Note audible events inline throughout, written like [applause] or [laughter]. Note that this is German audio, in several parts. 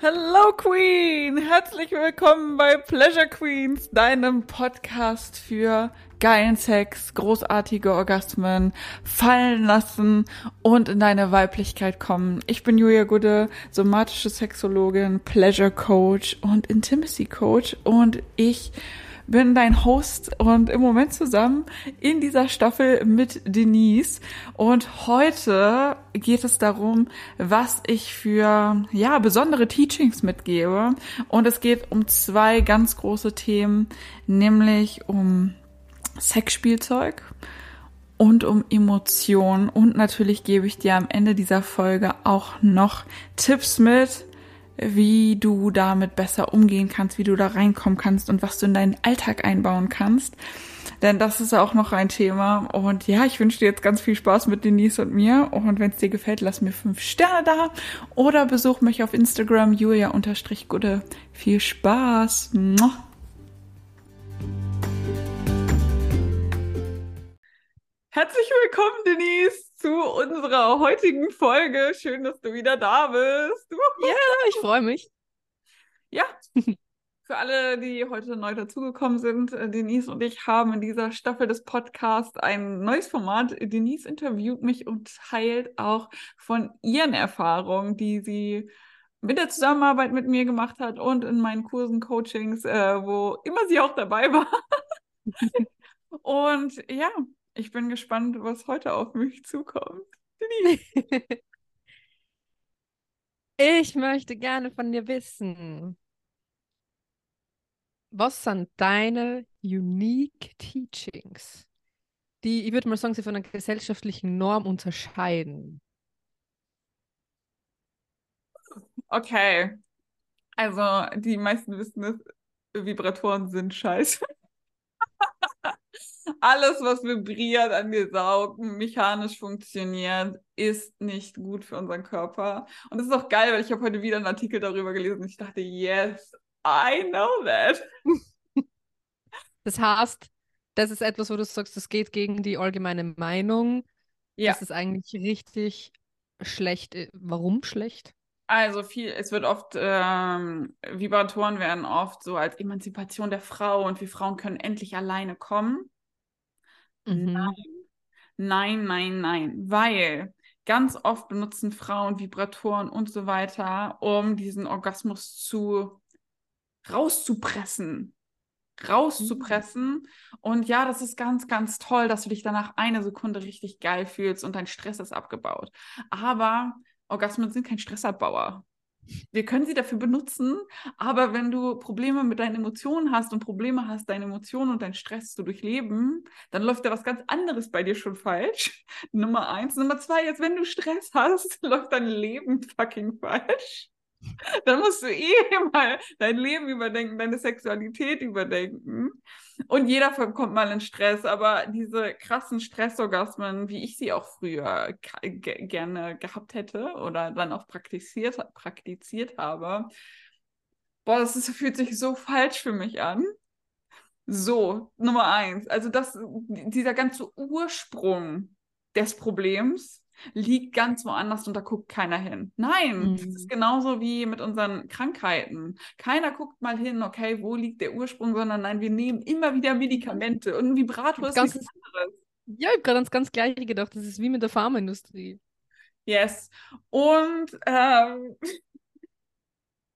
Hello Queen! Herzlich willkommen bei Pleasure Queens, deinem Podcast für geilen Sex, großartige Orgasmen, fallen lassen und in deine Weiblichkeit kommen. Ich bin Julia Gude, somatische Sexologin, Pleasure Coach und Intimacy Coach und ich bin dein Host und im Moment zusammen in dieser Staffel mit Denise. Und heute geht es darum, was ich für, ja, besondere Teachings mitgebe. Und es geht um zwei ganz große Themen, nämlich um Sexspielzeug und um Emotionen. Und natürlich gebe ich dir am Ende dieser Folge auch noch Tipps mit, wie du damit besser umgehen kannst, wie du da reinkommen kannst und was du in deinen Alltag einbauen kannst. Denn das ist auch noch ein Thema. Und ja, ich wünsche dir jetzt ganz viel Spaß mit Denise und mir. Und wenn es dir gefällt, lass mir fünf Sterne da oder besuch mich auf Instagram julia-gude. Viel Spaß! Herzlich willkommen, Denise, zu unserer heutigen Folge. Schön, dass du wieder da bist. Ja, ich freue mich. Ja, [laughs] für alle, die heute neu dazugekommen sind, äh, Denise und ich haben in dieser Staffel des Podcasts ein neues Format. Denise interviewt mich und teilt auch von ihren Erfahrungen, die sie mit der Zusammenarbeit mit mir gemacht hat und in meinen Kursen, Coachings, äh, wo immer sie auch dabei war. [laughs] und ja, ich bin gespannt, was heute auf mich zukommt. [laughs] ich möchte gerne von dir wissen, was sind deine unique Teachings, die, ich würde mal sagen, sie von einer gesellschaftlichen Norm unterscheiden? Okay. Also, die meisten wissen es, Vibratoren sind scheiße. [laughs] Alles, was vibriert, angesaugt, mechanisch funktioniert, ist nicht gut für unseren Körper. Und das ist auch geil, weil ich habe heute wieder einen Artikel darüber gelesen und ich dachte, yes, I know that. [laughs] Das heißt, das ist etwas, wo du sagst, das geht gegen die allgemeine Meinung. Ja. Das ist eigentlich richtig schlecht. Warum schlecht? Also viel, es wird oft, ähm, Vibratoren werden oft so als Emanzipation der Frau und wir Frauen können endlich alleine kommen. Mhm. Nein, nein, nein, nein, weil ganz oft benutzen Frauen Vibratoren und so weiter, um diesen Orgasmus zu rauszupressen. Rauszupressen. Mhm. Und ja, das ist ganz, ganz toll, dass du dich danach eine Sekunde richtig geil fühlst und dein Stress ist abgebaut. Aber Orgasmen sind kein Stressabbauer. Wir können sie dafür benutzen, aber wenn du Probleme mit deinen Emotionen hast und Probleme hast, deine Emotionen und deinen Stress zu durchleben, dann läuft da was ganz anderes bei dir schon falsch. Nummer eins. Nummer zwei, jetzt wenn du Stress hast, [laughs] läuft dein Leben fucking falsch. [laughs] Dann musst du eh mal dein Leben überdenken, deine Sexualität überdenken. Und jeder kommt mal in Stress, aber diese krassen Stressorgasmen, wie ich sie auch früher gerne gehabt hätte oder dann auch praktiziert, praktiziert habe, boah, das ist, fühlt sich so falsch für mich an. So, Nummer eins. Also das, dieser ganze Ursprung des Problems liegt ganz woanders und da guckt keiner hin. Nein, mhm. das ist mhm. genauso wie mit unseren Krankheiten. Keiner guckt mal hin, okay, wo liegt der Ursprung, sondern nein, wir nehmen immer wieder Medikamente und ein Vibrator ist ganz, nichts anderes. Ja, ich habe gerade ans ganz Gleiche gedacht. Das ist wie mit der Pharmaindustrie. Yes. Und ähm, [laughs]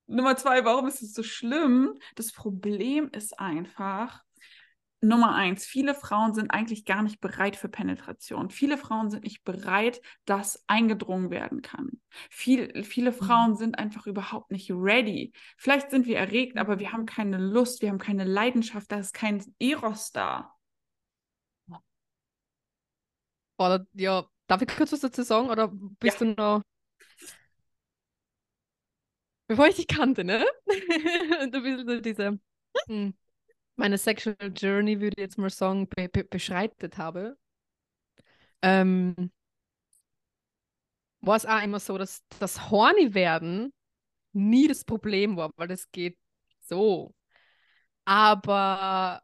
Nummer zwei, warum ist es so schlimm? Das Problem ist einfach, Nummer eins, viele Frauen sind eigentlich gar nicht bereit für Penetration. Viele Frauen sind nicht bereit, dass eingedrungen werden kann. Viel, viele mhm. Frauen sind einfach überhaupt nicht ready. Vielleicht sind wir erregt, aber wir haben keine Lust, wir haben keine Leidenschaft, da ist kein Eros da. Oder, ja, darf ich kurz was dazu sagen oder bist ja. du noch. Bevor ich dich kannte, ne? [laughs] du bist so diese. Hm meine Sexual Journey, würde ich jetzt mal sagen, be be beschreitet habe, ähm, war es auch immer so, dass das Horny werden nie das Problem war, weil das geht so. Aber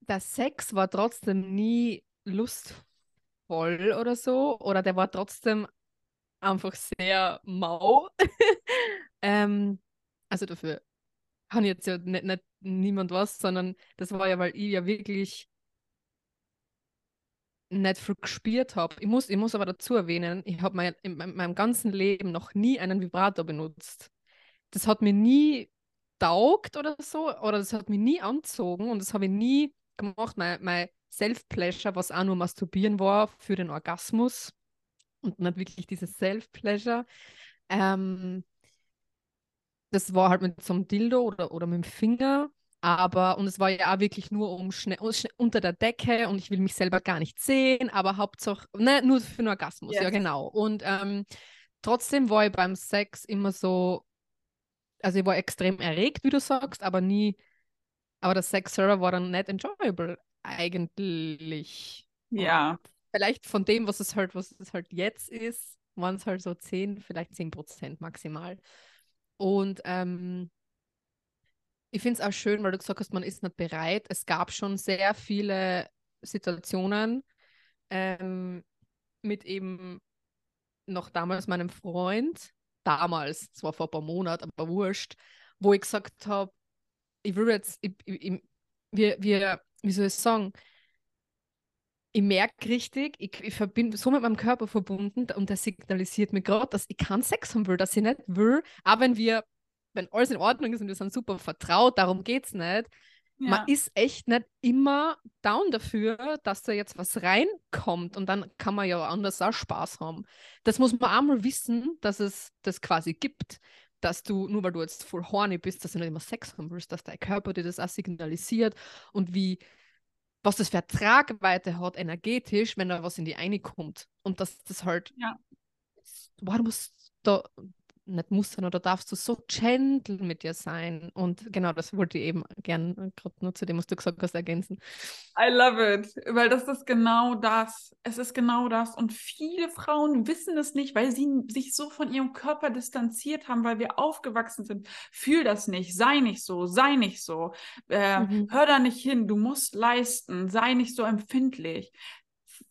der Sex war trotzdem nie lustvoll oder so, oder der war trotzdem einfach sehr mau. [laughs] ähm, also dafür kann jetzt ja nicht, nicht niemand was, sondern das war ja, weil ich ja wirklich nicht viel gespielt habe. Ich muss, ich muss aber dazu erwähnen, ich habe mein, in meinem ganzen Leben noch nie einen Vibrator benutzt. Das hat mir nie taugt oder so, oder das hat mich nie anzogen und das habe ich nie gemacht. Mein, mein Self-Pleasure, was auch nur Masturbieren war für den Orgasmus und nicht wirklich dieses Self-Pleasure. Ähm, das war halt mit so einem Dildo oder, oder mit dem Finger. Aber, und es war ja auch wirklich nur um schnell, unter der Decke und ich will mich selber gar nicht sehen, aber Hauptsache, ne, nur für den Orgasmus, yes. ja genau. Und ähm, trotzdem war ich beim Sex immer so, also ich war extrem erregt, wie du sagst, aber nie, aber der Sex selber war dann nicht enjoyable eigentlich. Ja. Und vielleicht von dem, was es halt, was es halt jetzt ist, waren es halt so 10, vielleicht 10 Prozent maximal. Und ähm, ich finde es auch schön, weil du gesagt hast, man ist nicht bereit. Es gab schon sehr viele Situationen ähm, mit eben noch damals meinem Freund, damals, zwar vor ein paar Monaten, aber wurscht, wo ich gesagt habe, ich will jetzt, ich, ich, wir, wir, wie soll ich sagen, ich merke richtig, ich, ich bin so mit meinem Körper verbunden und der signalisiert mir gerade, dass ich keinen Sex haben will, dass ich nicht will, auch wenn wir wenn alles in Ordnung ist und wir sind super vertraut, darum geht es nicht. Ja. Man ist echt nicht immer down dafür, dass da jetzt was reinkommt und dann kann man ja anders auch Spaß haben. Das muss man einmal wissen, dass es das quasi gibt, dass du, nur weil du jetzt voll horny bist, dass du nicht immer Sex haben willst, dass dein Körper dir das auch signalisiert und wie, was das für Tragweite hat energetisch, wenn da was in die eine kommt. Und dass das halt, ja. du musst da nicht muss sein oder darfst du so gentle mit dir sein. Und genau, das wollte ich eben gern äh, gerade nur zu dem, was du gesagt hast, ergänzen. I love it, weil das ist genau das. Es ist genau das. Und viele Frauen wissen es nicht, weil sie sich so von ihrem Körper distanziert haben, weil wir aufgewachsen sind. Fühl das nicht, sei nicht so, sei nicht so. Äh, mhm. Hör da nicht hin, du musst leisten, sei nicht so empfindlich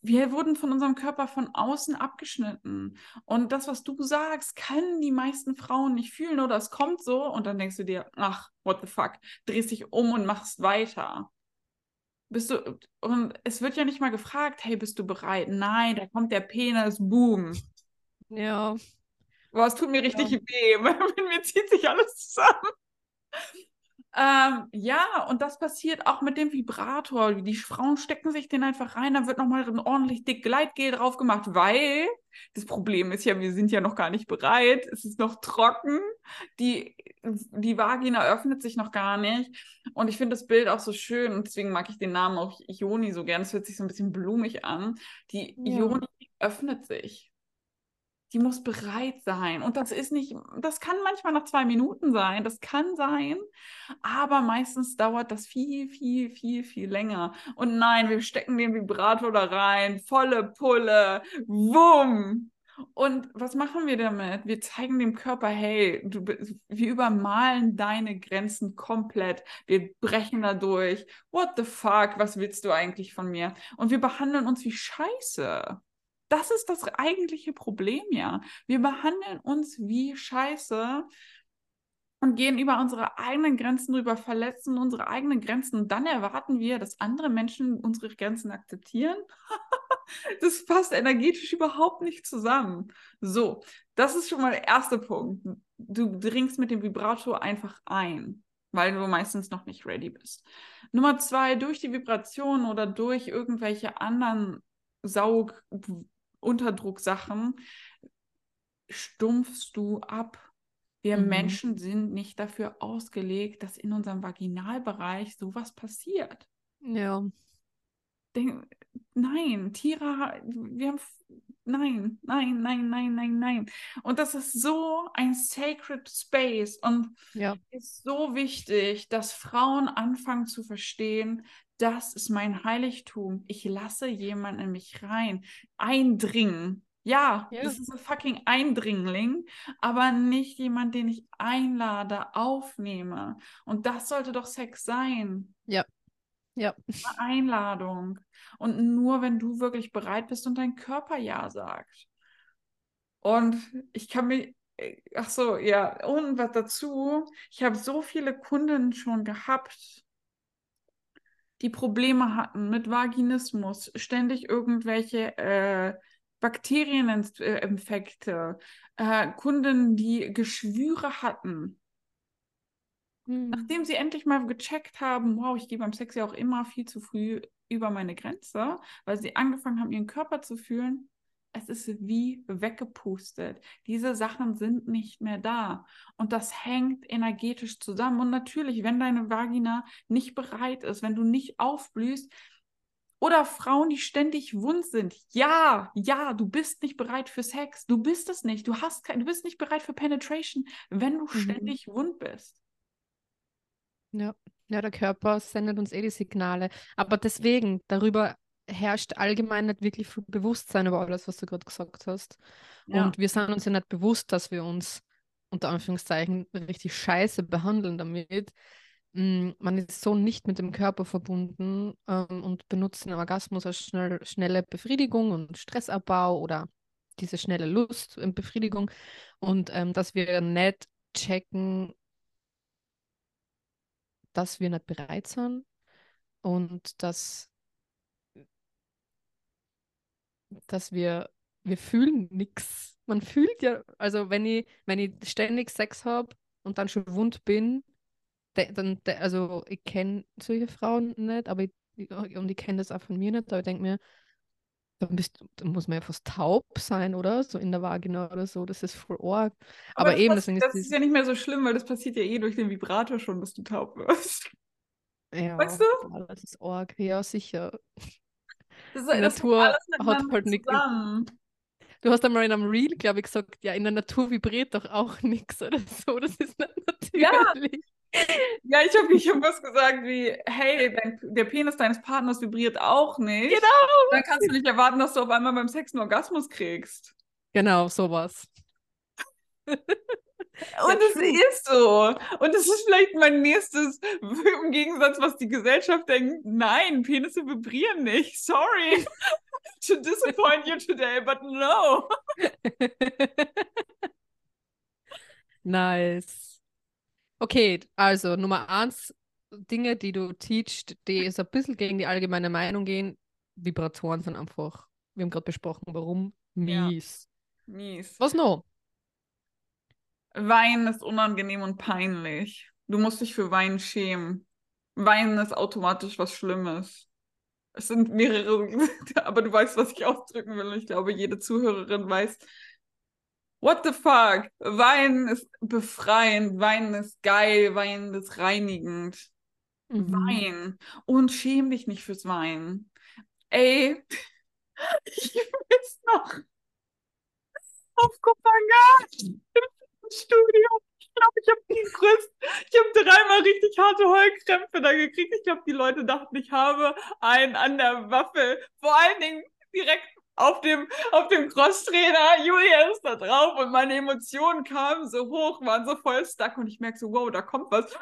wir wurden von unserem Körper von außen abgeschnitten. Und das, was du sagst, können die meisten Frauen nicht fühlen oder es kommt so und dann denkst du dir, ach, what the fuck, drehst dich um und machst weiter. Bist du, und es wird ja nicht mal gefragt, hey, bist du bereit? Nein, da kommt der Penis, boom. Ja. Boah, es tut mir richtig ja. weh. [laughs] mir zieht sich alles zusammen. Ähm, ja, und das passiert auch mit dem Vibrator. Die Frauen stecken sich den einfach rein, dann wird nochmal ein ordentlich dick Gleitgel drauf gemacht, weil das Problem ist ja, wir sind ja noch gar nicht bereit. Es ist noch trocken. Die, die Vagina öffnet sich noch gar nicht. Und ich finde das Bild auch so schön und deswegen mag ich den Namen auch Ioni so gern. Es hört sich so ein bisschen blumig an. Die ja. Ioni öffnet sich die muss bereit sein. Und das ist nicht, das kann manchmal nach zwei Minuten sein, das kann sein, aber meistens dauert das viel, viel, viel, viel länger. Und nein, wir stecken den Vibrator da rein, volle Pulle, wumm. Und was machen wir damit? Wir zeigen dem Körper, hey, du, wir übermalen deine Grenzen komplett. Wir brechen da durch. What the fuck? Was willst du eigentlich von mir? Und wir behandeln uns wie Scheiße. Das ist das eigentliche Problem ja. Wir behandeln uns wie Scheiße und gehen über unsere eigenen Grenzen drüber, verletzen unsere eigenen Grenzen und dann erwarten wir, dass andere Menschen unsere Grenzen akzeptieren. [laughs] das passt energetisch überhaupt nicht zusammen. So, das ist schon mal der erste Punkt. Du dringst mit dem Vibrator einfach ein, weil du meistens noch nicht ready bist. Nummer zwei, durch die Vibration oder durch irgendwelche anderen Saug Unterdrucksachen stumpfst du ab. Wir mhm. Menschen sind nicht dafür ausgelegt, dass in unserem Vaginalbereich sowas passiert. Ja. Denk, nein, Tiere, wir haben, nein, nein, nein, nein, nein, nein. Und das ist so ein sacred space und ja. ist so wichtig, dass Frauen anfangen zu verstehen, das ist mein Heiligtum. Ich lasse jemanden in mich rein, eindringen. Ja, ja, das ist ein fucking Eindringling, aber nicht jemand, den ich einlade, aufnehme. Und das sollte doch Sex sein. Ja. Ja. Eine Einladung. Und nur wenn du wirklich bereit bist und dein Körper Ja sagt. Und ich kann mich, ach so, ja, und was dazu, ich habe so viele Kunden schon gehabt, die Probleme hatten mit Vaginismus, ständig irgendwelche äh, Bakterieninfekte, äh, Kunden, die Geschwüre hatten. Mhm. Nachdem sie endlich mal gecheckt haben, wow, ich gehe beim Sex ja auch immer viel zu früh über meine Grenze, weil sie angefangen haben, ihren Körper zu fühlen, es ist wie weggepustet. Diese Sachen sind nicht mehr da. Und das hängt energetisch zusammen. Und natürlich, wenn deine Vagina nicht bereit ist, wenn du nicht aufblühst, oder Frauen, die ständig wund sind. Ja, ja, du bist nicht bereit für Sex. Du bist es nicht. Du hast kein, du bist nicht bereit für Penetration, wenn du Mhm. ständig wund bist. Ja. ja, der Körper sendet uns eh die Signale. Aber deswegen, darüber herrscht allgemein nicht wirklich viel Bewusstsein über alles, was du gerade gesagt hast. Ja. Und wir sind uns ja nicht bewusst, dass wir uns unter Anführungszeichen richtig scheiße behandeln damit. Mm, Man ist so nicht mit dem Körper verbunden ähm, und benutzt den Orgasmus als schnell, schnelle Befriedigung und Stressabbau oder diese schnelle Lust und Befriedigung. Und ähm, dass wir nicht checken, dass wir nicht bereit sind und dass, dass wir, wir fühlen nichts. Man fühlt ja, also wenn ich, wenn ich ständig Sex habe und dann schon wund bin, de, dann, de, also ich kenne solche Frauen nicht, aber ich, und ich kenne das auch von mir nicht, aber ich denke mir, dann, bist, dann muss man ja fast taub sein, oder? So in der Vagina oder so, das ist voll arg. Aber, das eben, deswegen das ist ist ja nicht mehr so schlimm, weil das passiert ja eh durch den Vibrator schon, dass du taub wirst. ja, Weißt du? das ist arg, ja, sicher. Das, das hängt Natur alles hat halt nichts-. Du hast einmal in einem Reel, glaube ich, gesagt, ja, in der Natur vibriert doch auch nichts oder so. Das ist nicht Ja. natürlich. Ja, ich habe ich hab was gesagt wie, hey, dein, der Penis deines Partners vibriert auch nicht. Genau. Dann kannst du nicht erwarten, dass du auf einmal beim Sex einen Orgasmus kriegst. Genau, sowas. [laughs] Und es ist so. Und es ist vielleicht mein nächstes, [laughs] im Gegensatz, was die Gesellschaft denkt, nein, Penisse vibrieren nicht. Sorry [laughs] to disappoint you today, but no. Nice. Okay, also Nummer eins, Dinge, die du teachst, die so ein bisschen gegen die allgemeine Meinung gehen. Vibratoren sind einfach, wir haben gerade besprochen, warum Ja. mies. Mies. Was noch? Weinen ist unangenehm und peinlich. Du musst dich für Weinen schämen. Weinen ist automatisch was Schlimmes. Es sind mehrere, [laughs] aber du weißt, was ich ausdrücken will. Ich glaube, jede Zuhörerin weiß, what the fuck? Weinen ist befreiend, Weinen ist geil, Weinen ist reinigend. Mhm. Wein. Und schäm dich nicht fürs Weinen. Ey, [laughs] ich weiß noch auf Kopangan im Studio. Ich glaube, ich habe die größten, ich habe dreimal richtig harte Heulkrämpfe da gekriegt. Ich glaube, die Leute dachten, ich habe einen an der Waffel. Vor allen Dingen direkt auf dem, auf dem Crosstrainer. Julia ist da drauf und meine Emotionen kamen so hoch, waren so voll stuck und ich merke so, wow, da kommt was.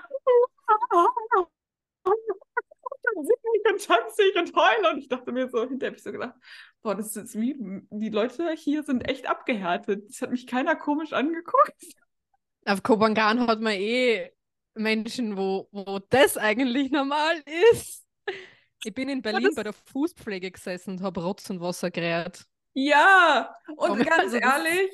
Dann singe ich und tanze ich und heule und ich dachte mir so, hinterher habe ich so gedacht, boah, das ist wie, die Leute hier sind echt abgehärtet. Das hat mich keiner komisch angeguckt. Auf Kopangan hat man eh Menschen, wo, wo das eigentlich normal ist. Ich bin in Berlin das- bei der Fußpflege gesessen und habe Rotz und Wasser gerät. Ja, und Aber ganz [laughs] also ehrlich,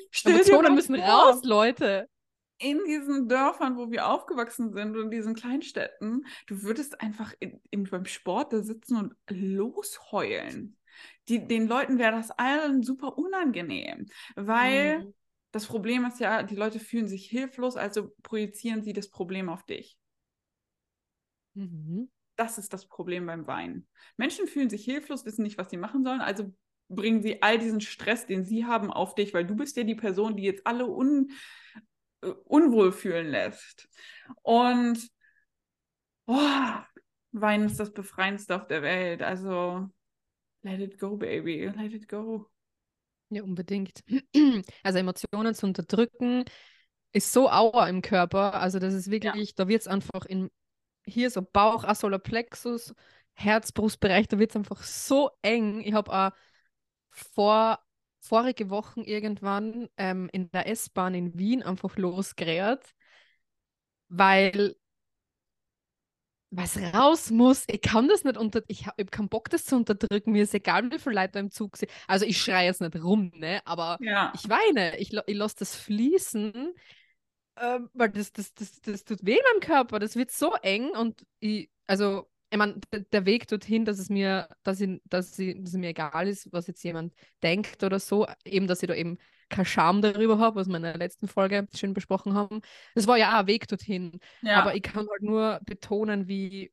mal müssen vor, raus, Leute. in diesen Dörfern, wo wir aufgewachsen sind und in diesen Kleinstädten, du würdest einfach in, in, beim Sport da sitzen und losheulen. Die, den Leuten wäre das allen super unangenehm, weil Mhm. das Problem ist ja, die Leute fühlen sich hilflos, also projizieren sie das Problem auf dich. Mhm. Das ist das Problem beim Weinen. Menschen fühlen sich hilflos, wissen nicht, was sie machen sollen, also bringen sie all diesen Stress, den sie haben, auf dich, weil du bist ja die Person, die jetzt alle un, äh, unwohl fühlen lässt. Und oh, Weinen ist das Befreiendste auf der Welt. Also let it go, baby, let it go. Ja, unbedingt. [clears throat] Also Emotionen zu unterdrücken ist so Aua im Körper. Also das ist wirklich, da wird es einfach in hier so Bauch, auch Solarplexus, Herz, Brustbereich, da wird es einfach so eng. Ich habe auch vor vorige Woche irgendwann ähm, in der S-Bahn in Wien einfach losgerät, weil was raus muss. Ich kann das nicht unter. Ich habe hab keinen Bock, das zu unterdrücken. Mir ist egal, wie viele Leute im Zug sind. Also ich schreie jetzt nicht rum, ne? Aber Ja. ich weine. Ich, ich lasse das fließen, ähm, weil das, das, das, das tut weh in meinem Körper. Das wird so eng und ich, also, ich meine, der, der Weg dorthin, dass es mir, dass ich, dass ich, dass es mir egal ist, was jetzt jemand denkt oder so, eben, dass ich da eben keinen Scham darüber habe, was wir in der letzten Folge schön besprochen haben. Das war ja auch ein Weg dorthin. Ja. Aber ich kann halt nur betonen, wie,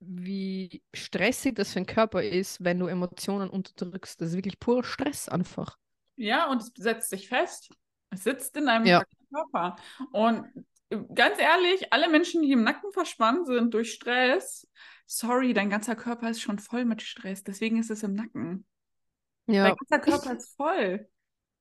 wie stressig das für den Körper ist, wenn du Emotionen unterdrückst. Das ist wirklich purer Stress einfach. Ja, und es setzt sich fest. Es sitzt in deinem Ja. Körper. Und äh, ganz ehrlich, alle Menschen, die im Nacken verspannt sind durch Stress, sorry, dein ganzer Körper ist schon voll mit Stress. Deswegen ist es im Nacken. Ja, Dein ganzer Körper ist voll.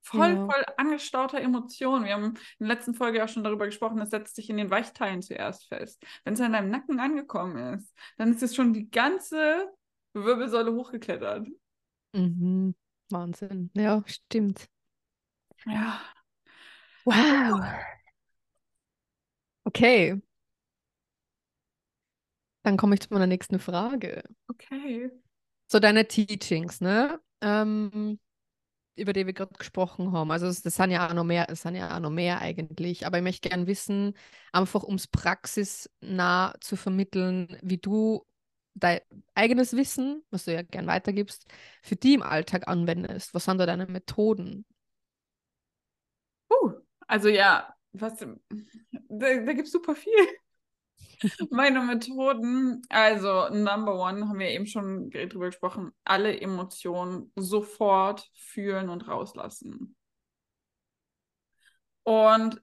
Voll, Ja. voll angestauter Emotionen. Wir haben in der letzten Folge auch schon darüber gesprochen, das setzt sich in den Weichteilen zuerst fest. Wenn es an deinem Nacken angekommen ist, dann ist es schon die ganze Wirbelsäule hochgeklettert. mhm. Wahnsinn. Ja, stimmt. Ja. Wow. Okay. Dann komme ich zu meiner nächsten Frage. Okay. So deine Teachings, ne? Ähm, über die wir gerade gesprochen haben. Also das, das sind ja auch noch mehr, das sind ja auch noch mehr eigentlich. Aber ich möchte gerne wissen, einfach um es praxisnah zu vermitteln, wie du dein eigenes Wissen, was du ja gern weitergibst, für die im Alltag anwendest. Was sind da deine Methoden? Puh, also ja, was, da, da gibt es super viel. Meine Methoden, also Number One, haben wir eben schon drüber gesprochen, alle Emotionen sofort fühlen und rauslassen. Und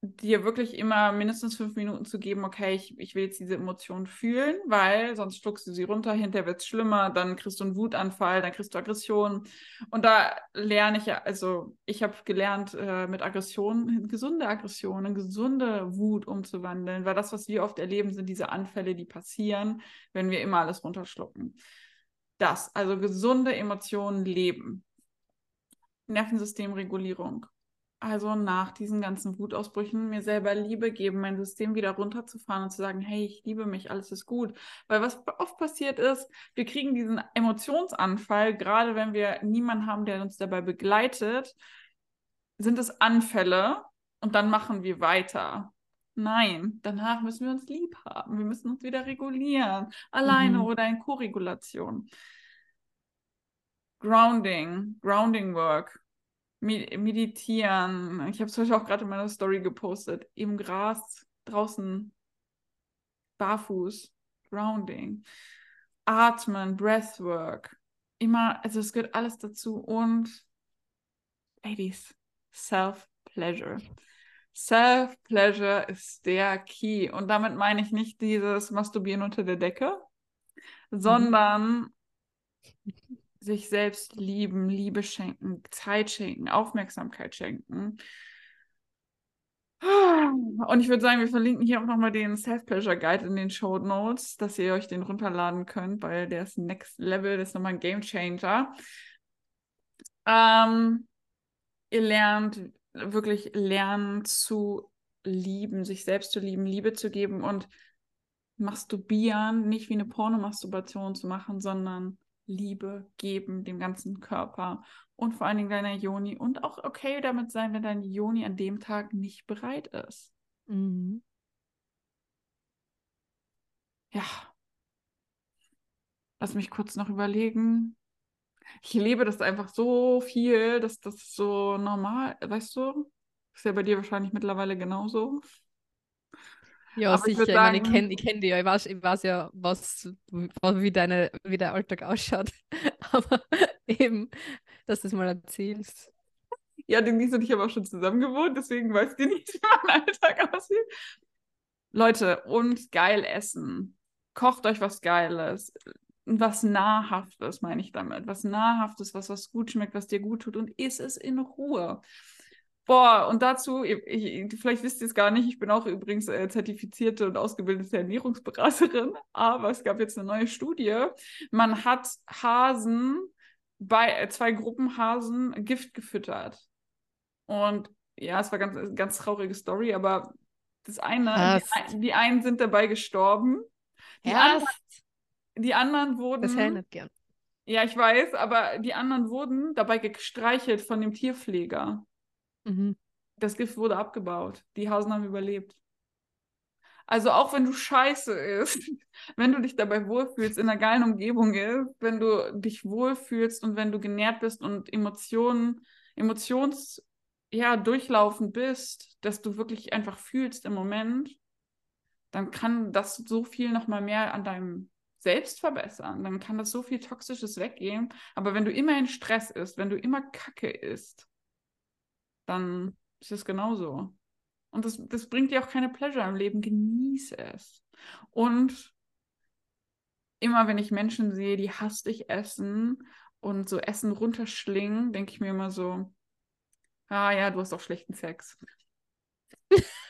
dir wirklich immer mindestens fünf Minuten zu geben, okay, ich, ich will jetzt diese Emotion fühlen, weil sonst schluckst du sie runter, hinterher wird es schlimmer, dann kriegst du einen Wutanfall, dann kriegst du Aggression. Und da lerne ich ja, also ich habe gelernt, äh, mit Aggression, in gesunde Aggression, in gesunde Wut umzuwandeln, weil das, was wir oft erleben, sind diese Anfälle, die passieren, wenn wir immer alles runterschlucken. Das, also gesunde Emotionen leben. Nervensystemregulierung. Also nach diesen ganzen Wutausbrüchen mir selber Liebe geben, mein System wieder runterzufahren und zu sagen, hey, ich liebe mich, alles ist gut. Weil was oft passiert ist, wir kriegen diesen Emotionsanfall, gerade wenn wir niemanden haben, der uns dabei begleitet, sind es Anfälle und dann machen wir weiter. Nein, danach müssen wir uns lieb haben. Wir müssen uns wieder regulieren. Alleine Mhm. oder in Koregulation. Grounding, Grounding Work, meditieren. Ich habe es euch auch gerade in meiner Story gepostet. Im Gras, draußen, barfuß, Grounding, Atmen, Breathwork. Immer, also es gehört alles dazu. Und, Ladies, Self-Pleasure. Self-Pleasure ist der Key. Und damit meine ich nicht dieses Masturbieren unter der Decke, sondern sich selbst lieben, Liebe schenken, Zeit schenken, Aufmerksamkeit schenken. Und ich würde sagen, wir verlinken hier auch nochmal den Self-Pleasure Guide in den Show Notes, dass ihr euch den runterladen könnt, weil der ist Next Level, das ist nochmal ein Game Changer. Ähm, ihr lernt wirklich lernen zu lieben, sich selbst zu lieben, Liebe zu geben und masturbieren, nicht wie eine Pornomasturbation zu machen, sondern Liebe geben dem ganzen Körper und vor allen Dingen deiner Joni und auch okay damit sein, wenn deine Joni an dem Tag nicht bereit ist. Mhm. Ja. Lass mich kurz noch überlegen. Ich lebe das einfach so viel, dass das so normal, weißt du? Ist ja bei dir wahrscheinlich mittlerweile genauso. Ja, Aber ich sicher. Ich meine, ich sagen- kenne ich kenn dich ja. Ich weiß, ich weiß ja, was, wie, deine, wie dein Alltag ausschaut. [laughs] Aber eben, dass du es mal erzählst. Ja, Denise und ich haben auch schon zusammen gewohnt, deswegen weiß die nicht, [laughs] wie mein Alltag aussieht. Leute, und geil essen. Kocht euch was Geiles. Was Nahrhaftes, meine ich damit. Was Nahrhaftes, was, was gut schmeckt, was dir gut tut und isst es in Ruhe. Boah, und dazu, ich, ich, vielleicht wisst ihr es gar nicht, ich bin auch übrigens äh, zertifizierte und ausgebildete Ernährungsberaterin, aber es gab jetzt eine neue Studie. Man hat Hasen bei äh, zwei Gruppenhasen Gift gefüttert. Und ja, es war ganz, eine ganz traurige Story, aber das eine, die, die, einen sind dabei gestorben. Die, anderen, die anderen wurden. Das erinnert gern. Ja, ich weiß, aber die anderen wurden dabei gestreichelt von dem Tierpfleger. Mhm. Das Gift wurde abgebaut. Die Hasen haben überlebt. Also auch wenn du scheiße isst, [laughs] wenn du dich dabei wohlfühlst, in einer geilen Umgebung ist, wenn du dich wohlfühlst und wenn du genährt bist und Emotionen, Emotions, ja, durchlaufen bist, dass du wirklich einfach fühlst im Moment, dann kann das so viel nochmal mehr an deinem Selbst verbessern. Dann kann das so viel Toxisches weggehen. Aber wenn du immer in Stress isst, wenn du immer Kacke isst, dann ist es genauso. Und das, das bringt dir auch keine Pleasure im Leben. Genieße es. Und immer wenn ich Menschen sehe, die hastig essen und so Essen runterschlingen, denke ich mir immer so, ah ja, du hast auch schlechten Sex. [laughs]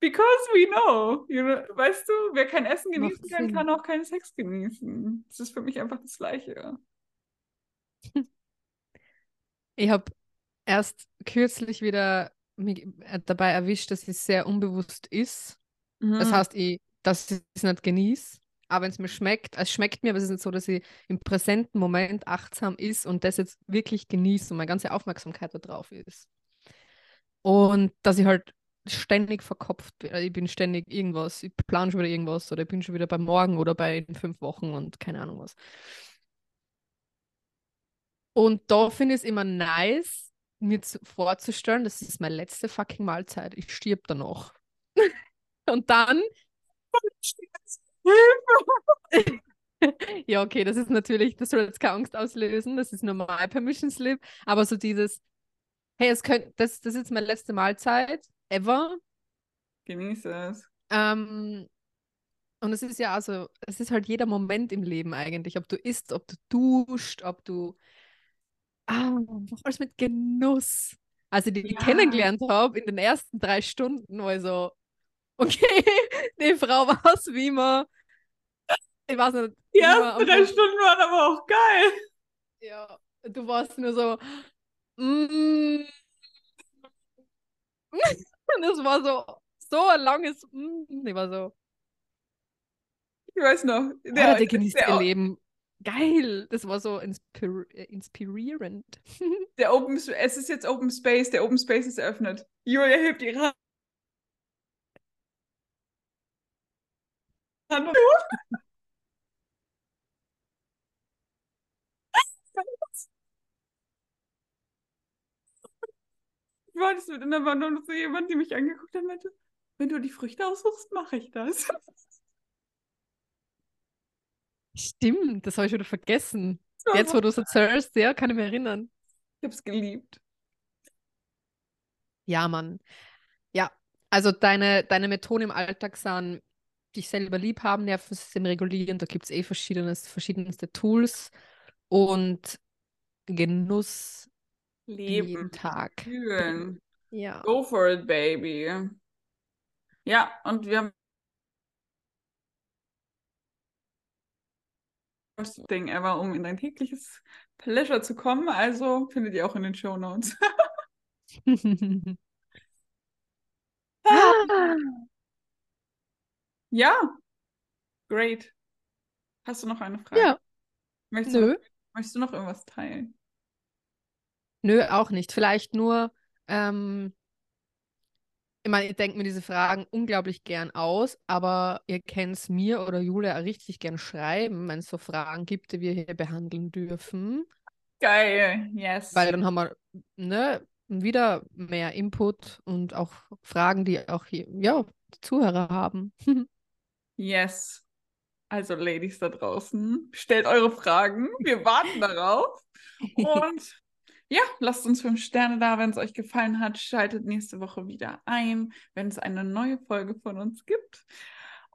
Because we know. You know. Weißt du, wer kein Essen genießen kann, kann auch keinen Sex genießen. Das ist für mich einfach das Gleiche. [laughs] Ich habe erst kürzlich wieder äh, dabei erwischt, dass es sehr unbewusst ist. Mhm. Das heißt, ich, dass ich es nicht genieße. Aber wenn es mir schmeckt, es schmeckt mir, aber es ist nicht so, dass ich im präsenten Moment achtsam ist und das jetzt wirklich genieße und meine ganze Aufmerksamkeit da drauf ist. Und dass ich halt ständig verkopft bin. Ich bin ständig irgendwas, ich plane schon wieder irgendwas oder ich bin schon wieder bei morgen oder bei fünf Wochen und keine Ahnung was. Und da finde ich es immer nice, mir zu, vorzustellen, das ist meine letzte fucking Mahlzeit. Ich stirb danach. [laughs] Und dann. [laughs] ja, okay, das ist natürlich, das soll jetzt keine Angst auslösen, das ist normal Permission Slip, aber so dieses, hey, es könnt, das, das ist jetzt meine letzte Mahlzeit, ever. Genieße es. Ähm, und es ist ja also, es ist halt jeder Moment im Leben eigentlich, ob du isst, ob du duscht, ob du Ah, alles mit Genuss. Als ich die ja. kennengelernt habe, in den ersten drei Stunden, war ich so, okay, [laughs] die Frau war es wie immer. Ich weiß nicht. Die ersten drei Stunden waren aber auch geil. Ja, du warst nur so, mm. [laughs] Und es war so, so ein langes, mm. ich war so. Ich weiß noch. Der, der genießt der, ihr Leben Geil, das war so inspir äh, inspirierend. [laughs] Der Open, es ist jetzt Open Space, der Open Space ist eröffnet. Julia hebt ihre Hand. Ich war das mit in der Wand und so jemand, die mich angeguckt hat, meinte, wenn du die Früchte aussuchst, mache ich das. Stimmt, das habe ich wieder vergessen. Jetzt, wo du es erzählst, ja, kann ich mich erinnern. Ich habe es geliebt. Ja, Mann. Ja, also deine, deine Methoden im Alltag sind dich selber lieb haben, Nervensystem regulieren. Da gibt es eh verschiedenes, verschiedenste Tools und Genuss Leben. jeden Tag. Fühlen. Ja. Go for it, baby. Ja, und wir haben Ding ever, um in dein tägliches Pleasure zu kommen. Also findet ihr auch in den Show Notes. [laughs] ah. Ja, great. Hast du noch eine Frage? Ja. Möchtest, Nö. Du noch, möchtest du noch irgendwas teilen? Nö, auch nicht. Vielleicht nur, ähm, meine, ich denke mir diese Fragen unglaublich gern aus, aber ihr könnt es mir oder Julia richtig gern schreiben, wenn es so Fragen gibt, die wir hier behandeln dürfen. Geil, yes. Weil dann haben wir ne, wieder mehr Input und auch Fragen, die auch hier, ja, die Zuhörer haben. [laughs] yes. Also, Ladies da draußen, stellt eure Fragen. Wir warten darauf. [laughs] Und ja, lasst uns fünf Sterne da, wenn es euch gefallen hat. Schaltet nächste Woche wieder ein, wenn es eine neue Folge von uns gibt.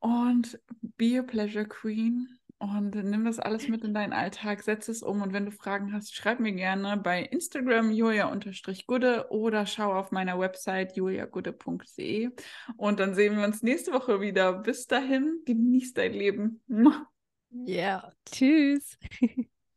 Und be a pleasure queen. Und nimm das alles mit in deinen Alltag, setz es um und wenn du Fragen hast, schreib mir gerne bei Instagram julia-gude oder schau auf meiner Website juliagude.de und dann sehen wir uns nächste Woche wieder. Bis dahin, genieß dein Leben. Ja, yeah. tschüss. [laughs]